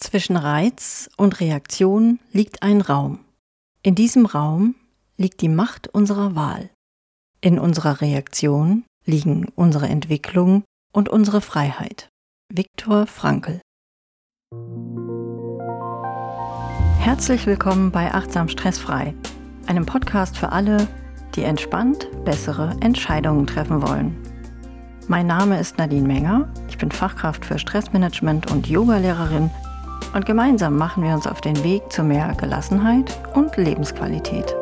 Zwischen Reiz und Reaktion liegt ein Raum. In diesem Raum liegt die Macht unserer Wahl. In unserer Reaktion liegen unsere Entwicklung und unsere Freiheit. Viktor Frankl Herzlich willkommen bei Achtsam Stressfrei, einem Podcast für alle, die entspannt bessere Entscheidungen treffen wollen. Mein Name ist Nadine Menger, ich bin Fachkraft für Stressmanagement und Yogalehrerin und gemeinsam machen wir uns auf den Weg zu mehr Gelassenheit und Lebensqualität.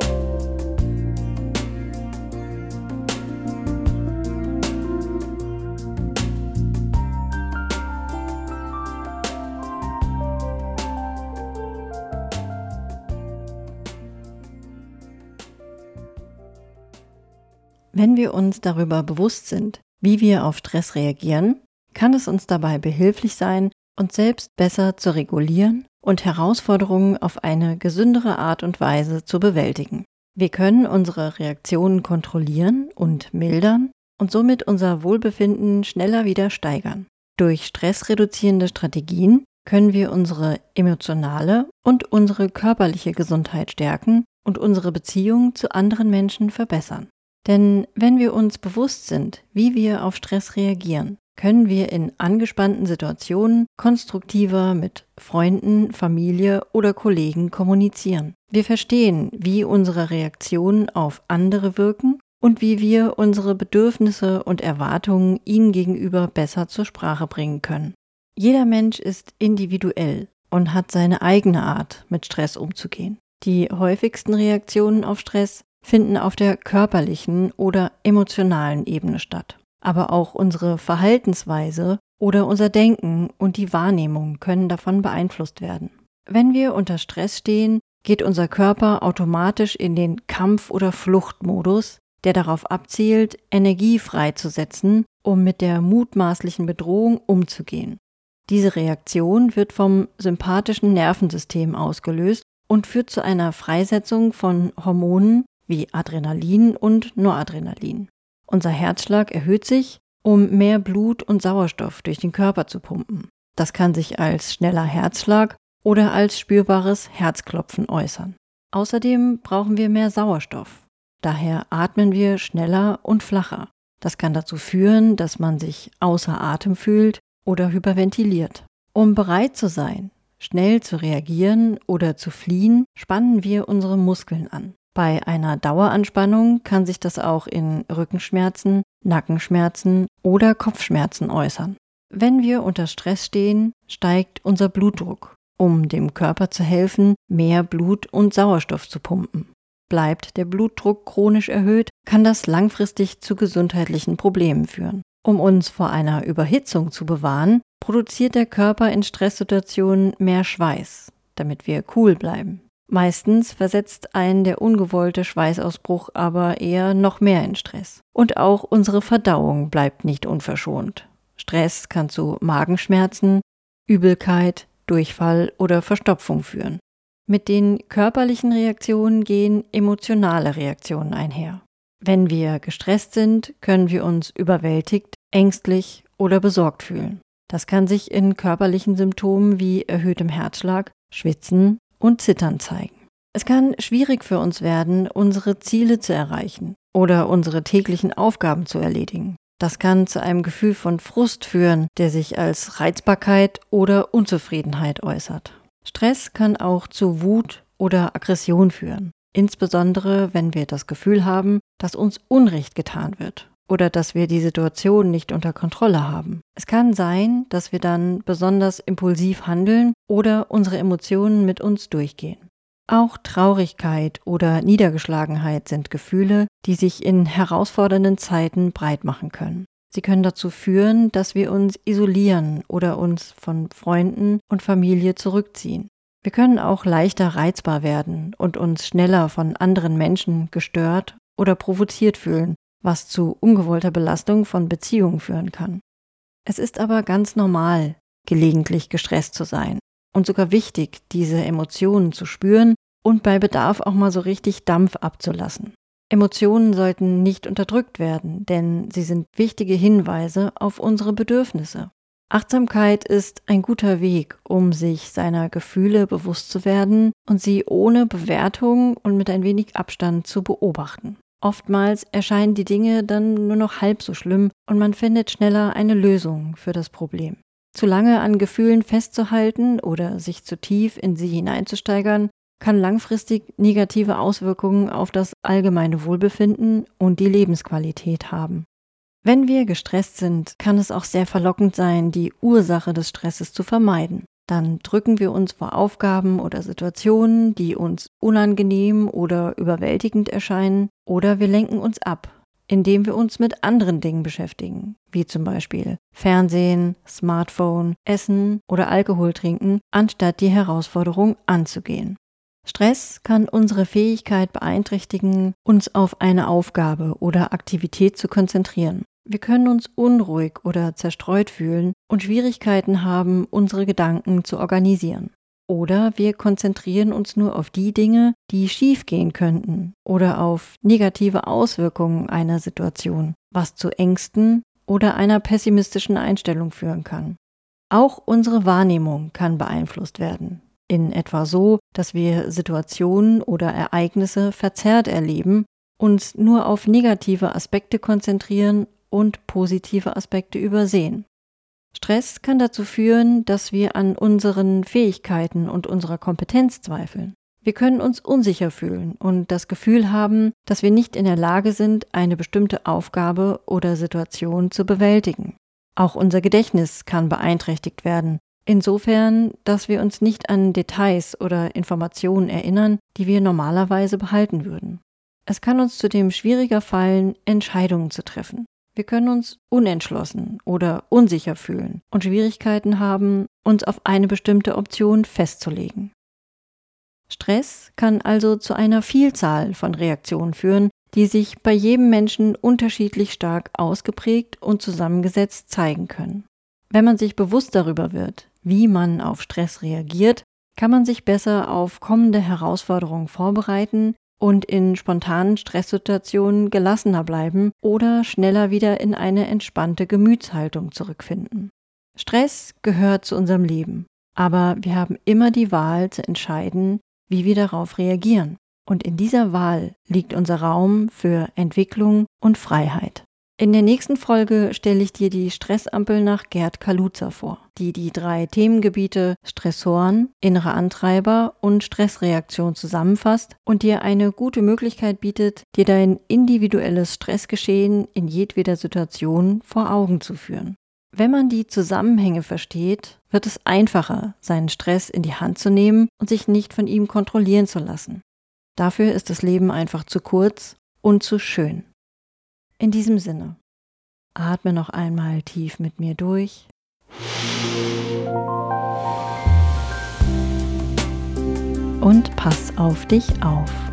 Wenn wir uns darüber bewusst sind, wie wir auf Stress reagieren, kann es uns dabei behilflich sein, uns selbst besser zu regulieren und Herausforderungen auf eine gesündere Art und Weise zu bewältigen. Wir können unsere Reaktionen kontrollieren und mildern und somit unser Wohlbefinden schneller wieder steigern. Durch stressreduzierende Strategien können wir unsere emotionale und unsere körperliche Gesundheit stärken und unsere Beziehung zu anderen Menschen verbessern. Denn wenn wir uns bewusst sind, wie wir auf Stress reagieren, können wir in angespannten Situationen konstruktiver mit Freunden, Familie oder Kollegen kommunizieren. Wir verstehen, wie unsere Reaktionen auf andere wirken und wie wir unsere Bedürfnisse und Erwartungen ihnen gegenüber besser zur Sprache bringen können. Jeder Mensch ist individuell und hat seine eigene Art, mit Stress umzugehen. Die häufigsten Reaktionen auf Stress finden auf der körperlichen oder emotionalen Ebene statt. Aber auch unsere Verhaltensweise oder unser Denken und die Wahrnehmung können davon beeinflusst werden. Wenn wir unter Stress stehen, geht unser Körper automatisch in den Kampf- oder Fluchtmodus, der darauf abzielt, Energie freizusetzen, um mit der mutmaßlichen Bedrohung umzugehen. Diese Reaktion wird vom sympathischen Nervensystem ausgelöst und führt zu einer Freisetzung von Hormonen, wie Adrenalin und Noradrenalin. Unser Herzschlag erhöht sich, um mehr Blut und Sauerstoff durch den Körper zu pumpen. Das kann sich als schneller Herzschlag oder als spürbares Herzklopfen äußern. Außerdem brauchen wir mehr Sauerstoff. Daher atmen wir schneller und flacher. Das kann dazu führen, dass man sich außer Atem fühlt oder hyperventiliert. Um bereit zu sein, schnell zu reagieren oder zu fliehen, spannen wir unsere Muskeln an. Bei einer Daueranspannung kann sich das auch in Rückenschmerzen, Nackenschmerzen oder Kopfschmerzen äußern. Wenn wir unter Stress stehen, steigt unser Blutdruck, um dem Körper zu helfen, mehr Blut und Sauerstoff zu pumpen. Bleibt der Blutdruck chronisch erhöht, kann das langfristig zu gesundheitlichen Problemen führen. Um uns vor einer Überhitzung zu bewahren, produziert der Körper in Stresssituationen mehr Schweiß, damit wir cool bleiben. Meistens versetzt einen der ungewollte Schweißausbruch aber eher noch mehr in Stress. Und auch unsere Verdauung bleibt nicht unverschont. Stress kann zu Magenschmerzen, Übelkeit, Durchfall oder Verstopfung führen. Mit den körperlichen Reaktionen gehen emotionale Reaktionen einher. Wenn wir gestresst sind, können wir uns überwältigt, ängstlich oder besorgt fühlen. Das kann sich in körperlichen Symptomen wie erhöhtem Herzschlag, Schwitzen und Zittern zeigen. Es kann schwierig für uns werden, unsere Ziele zu erreichen oder unsere täglichen Aufgaben zu erledigen. Das kann zu einem Gefühl von Frust führen, der sich als Reizbarkeit oder Unzufriedenheit äußert. Stress kann auch zu Wut oder Aggression führen, insbesondere wenn wir das Gefühl haben, dass uns Unrecht getan wird oder dass wir die Situation nicht unter Kontrolle haben. Es kann sein, dass wir dann besonders impulsiv handeln oder unsere Emotionen mit uns durchgehen. Auch Traurigkeit oder Niedergeschlagenheit sind Gefühle, die sich in herausfordernden Zeiten breit machen können. Sie können dazu führen, dass wir uns isolieren oder uns von Freunden und Familie zurückziehen. Wir können auch leichter reizbar werden und uns schneller von anderen Menschen gestört oder provoziert fühlen, was zu ungewollter Belastung von Beziehungen führen kann. Es ist aber ganz normal, gelegentlich gestresst zu sein und sogar wichtig, diese Emotionen zu spüren und bei Bedarf auch mal so richtig Dampf abzulassen. Emotionen sollten nicht unterdrückt werden, denn sie sind wichtige Hinweise auf unsere Bedürfnisse. Achtsamkeit ist ein guter Weg, um sich seiner Gefühle bewusst zu werden und sie ohne Bewertung und mit ein wenig Abstand zu beobachten. Oftmals erscheinen die Dinge dann nur noch halb so schlimm und man findet schneller eine Lösung für das Problem. Zu lange an Gefühlen festzuhalten oder sich zu tief in sie hineinzusteigern, kann langfristig negative Auswirkungen auf das allgemeine Wohlbefinden und die Lebensqualität haben. Wenn wir gestresst sind, kann es auch sehr verlockend sein, die Ursache des Stresses zu vermeiden. Dann drücken wir uns vor Aufgaben oder Situationen, die uns unangenehm oder überwältigend erscheinen, oder wir lenken uns ab, indem wir uns mit anderen Dingen beschäftigen, wie zum Beispiel Fernsehen, Smartphone, Essen oder Alkohol trinken, anstatt die Herausforderung anzugehen. Stress kann unsere Fähigkeit beeinträchtigen, uns auf eine Aufgabe oder Aktivität zu konzentrieren. Wir können uns unruhig oder zerstreut fühlen und Schwierigkeiten haben, unsere Gedanken zu organisieren. Oder wir konzentrieren uns nur auf die Dinge, die schiefgehen könnten oder auf negative Auswirkungen einer Situation, was zu Ängsten oder einer pessimistischen Einstellung führen kann. Auch unsere Wahrnehmung kann beeinflusst werden, in etwa so, dass wir Situationen oder Ereignisse verzerrt erleben, uns nur auf negative Aspekte konzentrieren und positive Aspekte übersehen. Stress kann dazu führen, dass wir an unseren Fähigkeiten und unserer Kompetenz zweifeln. Wir können uns unsicher fühlen und das Gefühl haben, dass wir nicht in der Lage sind, eine bestimmte Aufgabe oder Situation zu bewältigen. Auch unser Gedächtnis kann beeinträchtigt werden, insofern, dass wir uns nicht an Details oder Informationen erinnern, die wir normalerweise behalten würden. Es kann uns zudem schwieriger fallen, Entscheidungen zu treffen. Wir können uns unentschlossen oder unsicher fühlen und Schwierigkeiten haben, uns auf eine bestimmte Option festzulegen. Stress kann also zu einer Vielzahl von Reaktionen führen, die sich bei jedem Menschen unterschiedlich stark ausgeprägt und zusammengesetzt zeigen können. Wenn man sich bewusst darüber wird, wie man auf Stress reagiert, kann man sich besser auf kommende Herausforderungen vorbereiten und in spontanen Stresssituationen gelassener bleiben oder schneller wieder in eine entspannte Gemütshaltung zurückfinden. Stress gehört zu unserem Leben, aber wir haben immer die Wahl zu entscheiden, wie wir darauf reagieren. Und in dieser Wahl liegt unser Raum für Entwicklung und Freiheit. In der nächsten Folge stelle ich dir die Stressampel nach Gerd Kaluza vor, die die drei Themengebiete Stressoren, innere Antreiber und Stressreaktion zusammenfasst und dir eine gute Möglichkeit bietet, dir dein individuelles Stressgeschehen in jedweder Situation vor Augen zu führen. Wenn man die Zusammenhänge versteht, wird es einfacher, seinen Stress in die Hand zu nehmen und sich nicht von ihm kontrollieren zu lassen. Dafür ist das Leben einfach zu kurz und zu schön. In diesem Sinne, atme noch einmal tief mit mir durch. Und pass auf dich auf.